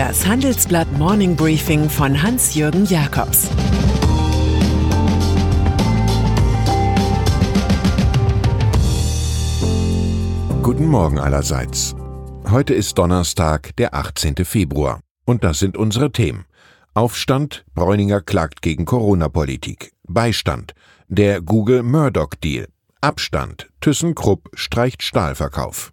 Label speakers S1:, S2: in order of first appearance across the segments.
S1: Das Handelsblatt Morning Briefing von Hans-Jürgen Jakobs
S2: Guten Morgen allerseits. Heute ist Donnerstag, der 18. Februar. Und das sind unsere Themen. Aufstand, Bräuninger klagt gegen Corona-Politik. Beistand, der Google-Murdoch-Deal. Abstand, ThyssenKrupp streicht Stahlverkauf.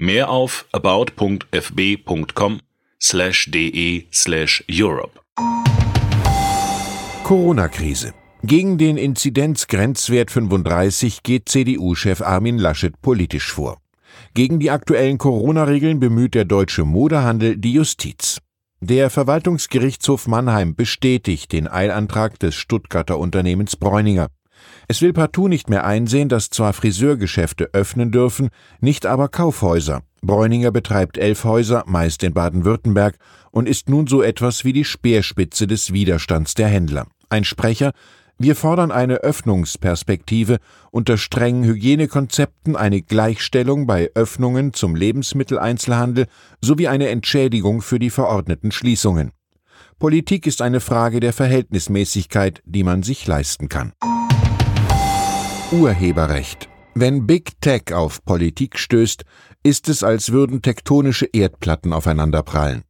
S3: Mehr auf about.fb.com slash de slash Europe.
S2: Corona-Krise. Gegen den Inzidenzgrenzwert 35 geht CDU-Chef Armin Laschet politisch vor. Gegen die aktuellen Corona-Regeln bemüht der deutsche Modehandel die Justiz. Der Verwaltungsgerichtshof Mannheim bestätigt den Eilantrag des Stuttgarter Unternehmens Bräuninger. Es will partout nicht mehr einsehen, dass zwar Friseurgeschäfte öffnen dürfen, nicht aber Kaufhäuser. Bräuninger betreibt elf Häuser, meist in Baden-Württemberg, und ist nun so etwas wie die Speerspitze des Widerstands der Händler. Ein Sprecher, wir fordern eine Öffnungsperspektive unter strengen Hygienekonzepten, eine Gleichstellung bei Öffnungen zum Lebensmitteleinzelhandel sowie eine Entschädigung für die verordneten Schließungen. Politik ist eine Frage der Verhältnismäßigkeit, die man sich leisten kann. Urheberrecht. Wenn Big Tech auf Politik stößt, ist es, als würden tektonische Erdplatten aufeinanderprallen.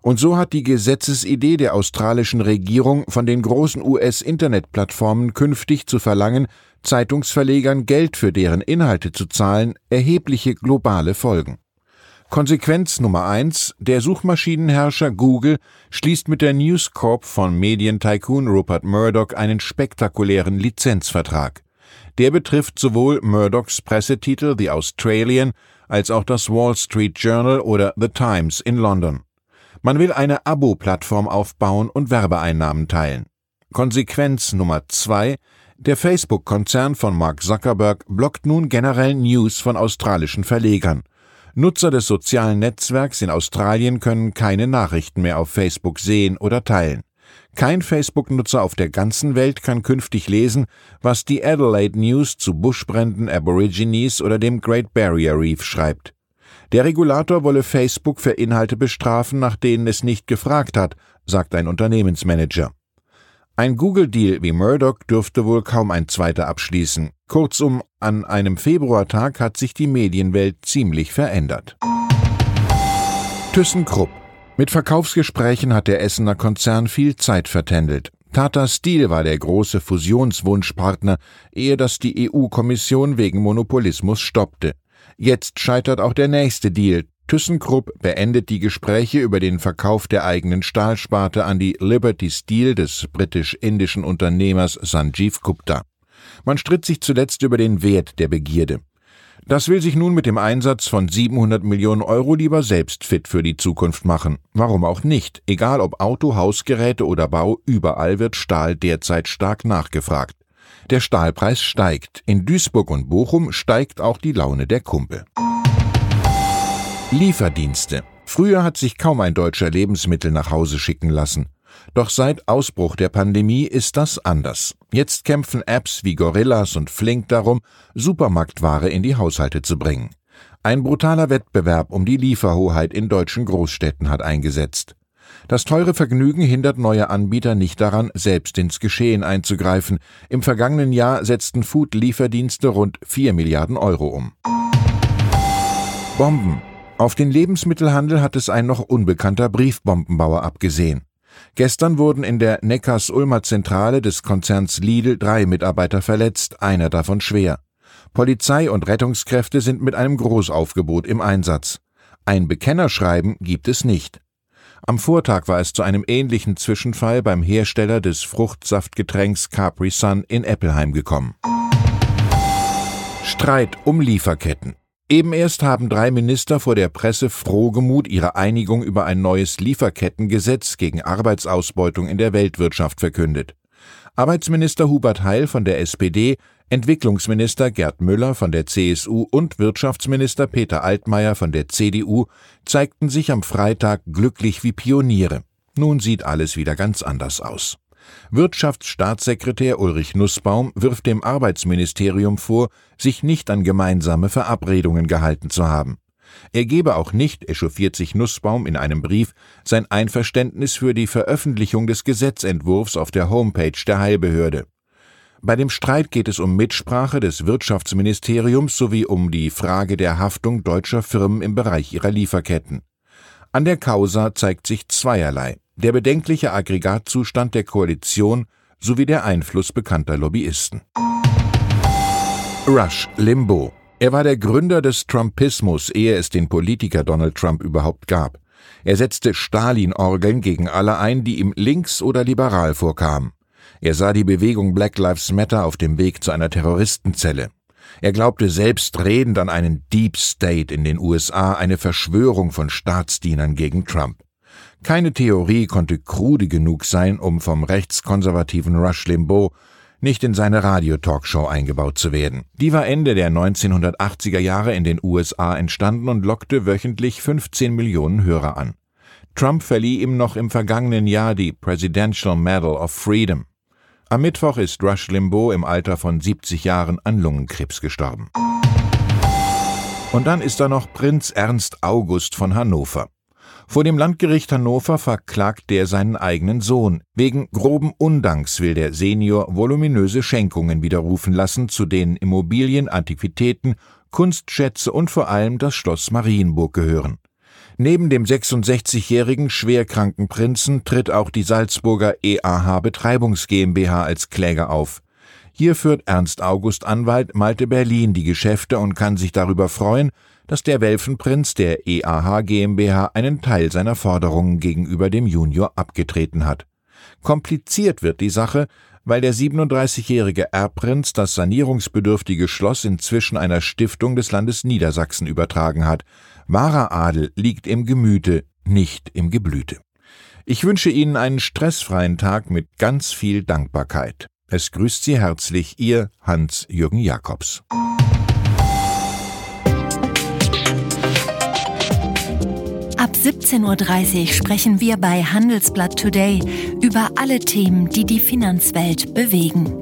S2: Und so hat die Gesetzesidee der australischen Regierung von den großen US-Internetplattformen künftig zu verlangen, Zeitungsverlegern Geld für deren Inhalte zu zahlen, erhebliche globale Folgen. Konsequenz Nummer eins: Der Suchmaschinenherrscher Google schließt mit der News Corp von Medientycoon Rupert Murdoch einen spektakulären Lizenzvertrag. Der betrifft sowohl Murdochs Pressetitel The Australian als auch das Wall Street Journal oder The Times in London. Man will eine Abo-Plattform aufbauen und Werbeeinnahmen teilen. Konsequenz Nummer zwei: Der Facebook-Konzern von Mark Zuckerberg blockt nun generell News von australischen Verlegern. Nutzer des sozialen Netzwerks in Australien können keine Nachrichten mehr auf Facebook sehen oder teilen. Kein Facebook-Nutzer auf der ganzen Welt kann künftig lesen, was die Adelaide News zu Buschbränden, Aborigines oder dem Great Barrier Reef schreibt. Der Regulator wolle Facebook für Inhalte bestrafen, nach denen es nicht gefragt hat, sagt ein Unternehmensmanager. Ein Google-Deal wie Murdoch dürfte wohl kaum ein zweiter abschließen. Kurzum, an einem Februartag hat sich die Medienwelt ziemlich verändert. ThyssenKrupp mit Verkaufsgesprächen hat der Essener Konzern viel Zeit vertändelt. Tata Steel war der große Fusionswunschpartner, ehe das die EU-Kommission wegen Monopolismus stoppte. Jetzt scheitert auch der nächste Deal. ThyssenKrupp beendet die Gespräche über den Verkauf der eigenen Stahlsparte an die Liberty Steel des britisch-indischen Unternehmers Sanjeev Gupta. Man stritt sich zuletzt über den Wert der Begierde. Das will sich nun mit dem Einsatz von 700 Millionen Euro lieber selbst fit für die Zukunft machen. Warum auch nicht? Egal ob Auto, Hausgeräte oder Bau, überall wird Stahl derzeit stark nachgefragt. Der Stahlpreis steigt. In Duisburg und Bochum steigt auch die Laune der Kumpel. Lieferdienste. Früher hat sich kaum ein Deutscher Lebensmittel nach Hause schicken lassen. Doch seit Ausbruch der Pandemie ist das anders. Jetzt kämpfen Apps wie Gorillas und Flink darum, Supermarktware in die Haushalte zu bringen. Ein brutaler Wettbewerb um die Lieferhoheit in deutschen Großstädten hat eingesetzt. Das teure Vergnügen hindert neue Anbieter nicht daran, selbst ins Geschehen einzugreifen. Im vergangenen Jahr setzten Food-Lieferdienste rund 4 Milliarden Euro um. Bomben. Auf den Lebensmittelhandel hat es ein noch unbekannter Briefbombenbauer abgesehen. Gestern wurden in der Neckars-Ulmer Zentrale des Konzerns Lidl drei Mitarbeiter verletzt, einer davon schwer. Polizei und Rettungskräfte sind mit einem Großaufgebot im Einsatz. Ein Bekennerschreiben gibt es nicht. Am Vortag war es zu einem ähnlichen Zwischenfall beim Hersteller des Fruchtsaftgetränks Capri Sun in Eppelheim gekommen. Streit um Lieferketten. Eben erst haben drei Minister vor der Presse frohgemut ihre Einigung über ein neues Lieferkettengesetz gegen Arbeitsausbeutung in der Weltwirtschaft verkündet. Arbeitsminister Hubert Heil von der SPD, Entwicklungsminister Gerd Müller von der CSU und Wirtschaftsminister Peter Altmaier von der CDU zeigten sich am Freitag glücklich wie Pioniere. Nun sieht alles wieder ganz anders aus. Wirtschaftsstaatssekretär Ulrich Nussbaum wirft dem Arbeitsministerium vor, sich nicht an gemeinsame Verabredungen gehalten zu haben. Er gebe auch nicht, echauffiert sich Nussbaum in einem Brief, sein Einverständnis für die Veröffentlichung des Gesetzentwurfs auf der Homepage der Heilbehörde. Bei dem Streit geht es um Mitsprache des Wirtschaftsministeriums sowie um die Frage der Haftung deutscher Firmen im Bereich ihrer Lieferketten. An der Causa zeigt sich zweierlei der bedenkliche Aggregatzustand der Koalition sowie der Einfluss bekannter Lobbyisten. Rush Limbo. Er war der Gründer des Trumpismus, ehe es den Politiker Donald Trump überhaupt gab. Er setzte Stalin-Orgeln gegen alle ein, die ihm links oder liberal vorkamen. Er sah die Bewegung Black Lives Matter auf dem Weg zu einer Terroristenzelle. Er glaubte selbstredend an einen Deep State in den USA, eine Verschwörung von Staatsdienern gegen Trump. Keine Theorie konnte krude genug sein, um vom rechtskonservativen Rush Limbaugh nicht in seine Radio-Talkshow eingebaut zu werden. Die war Ende der 1980er Jahre in den USA entstanden und lockte wöchentlich 15 Millionen Hörer an. Trump verlieh ihm noch im vergangenen Jahr die Presidential Medal of Freedom. Am Mittwoch ist Rush Limbaugh im Alter von 70 Jahren an Lungenkrebs gestorben. Und dann ist da noch Prinz Ernst August von Hannover. Vor dem Landgericht Hannover verklagt der seinen eigenen Sohn. Wegen groben Undanks will der Senior voluminöse Schenkungen widerrufen lassen, zu denen Immobilien, Antiquitäten, Kunstschätze und vor allem das Schloss Marienburg gehören. Neben dem 66-jährigen schwerkranken Prinzen tritt auch die Salzburger EAH Betreibungs GmbH als Kläger auf. Hier führt Ernst August Anwalt Malte Berlin die Geschäfte und kann sich darüber freuen, dass der Welfenprinz der EAH GmbH einen Teil seiner Forderungen gegenüber dem Junior abgetreten hat. Kompliziert wird die Sache, weil der 37-jährige Erbprinz das sanierungsbedürftige Schloss inzwischen einer Stiftung des Landes Niedersachsen übertragen hat. Wahrer Adel liegt im Gemüte, nicht im Geblüte. Ich wünsche Ihnen einen stressfreien Tag mit ganz viel Dankbarkeit. Es grüßt Sie herzlich Ihr Hans-Jürgen Jakobs.
S4: Ab 17.30 Uhr sprechen wir bei Handelsblatt Today über alle Themen, die die Finanzwelt bewegen.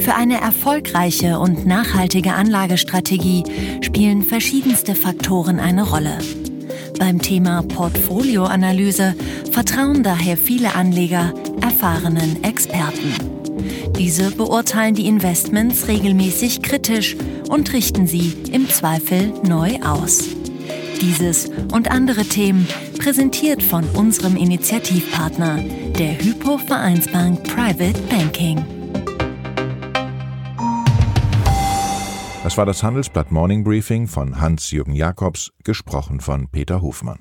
S4: Für eine erfolgreiche und nachhaltige Anlagestrategie spielen verschiedenste Faktoren eine Rolle. Beim Thema Portfolioanalyse vertrauen daher viele Anleger erfahrenen Experten. Diese beurteilen die Investments regelmäßig kritisch und richten sie im Zweifel neu aus. Dieses und andere Themen präsentiert von unserem Initiativpartner, der Hypo Vereinsbank Private Banking.
S2: Das war das Handelsblatt Morning Briefing von Hans-Jürgen Jakobs, gesprochen von Peter Hofmann.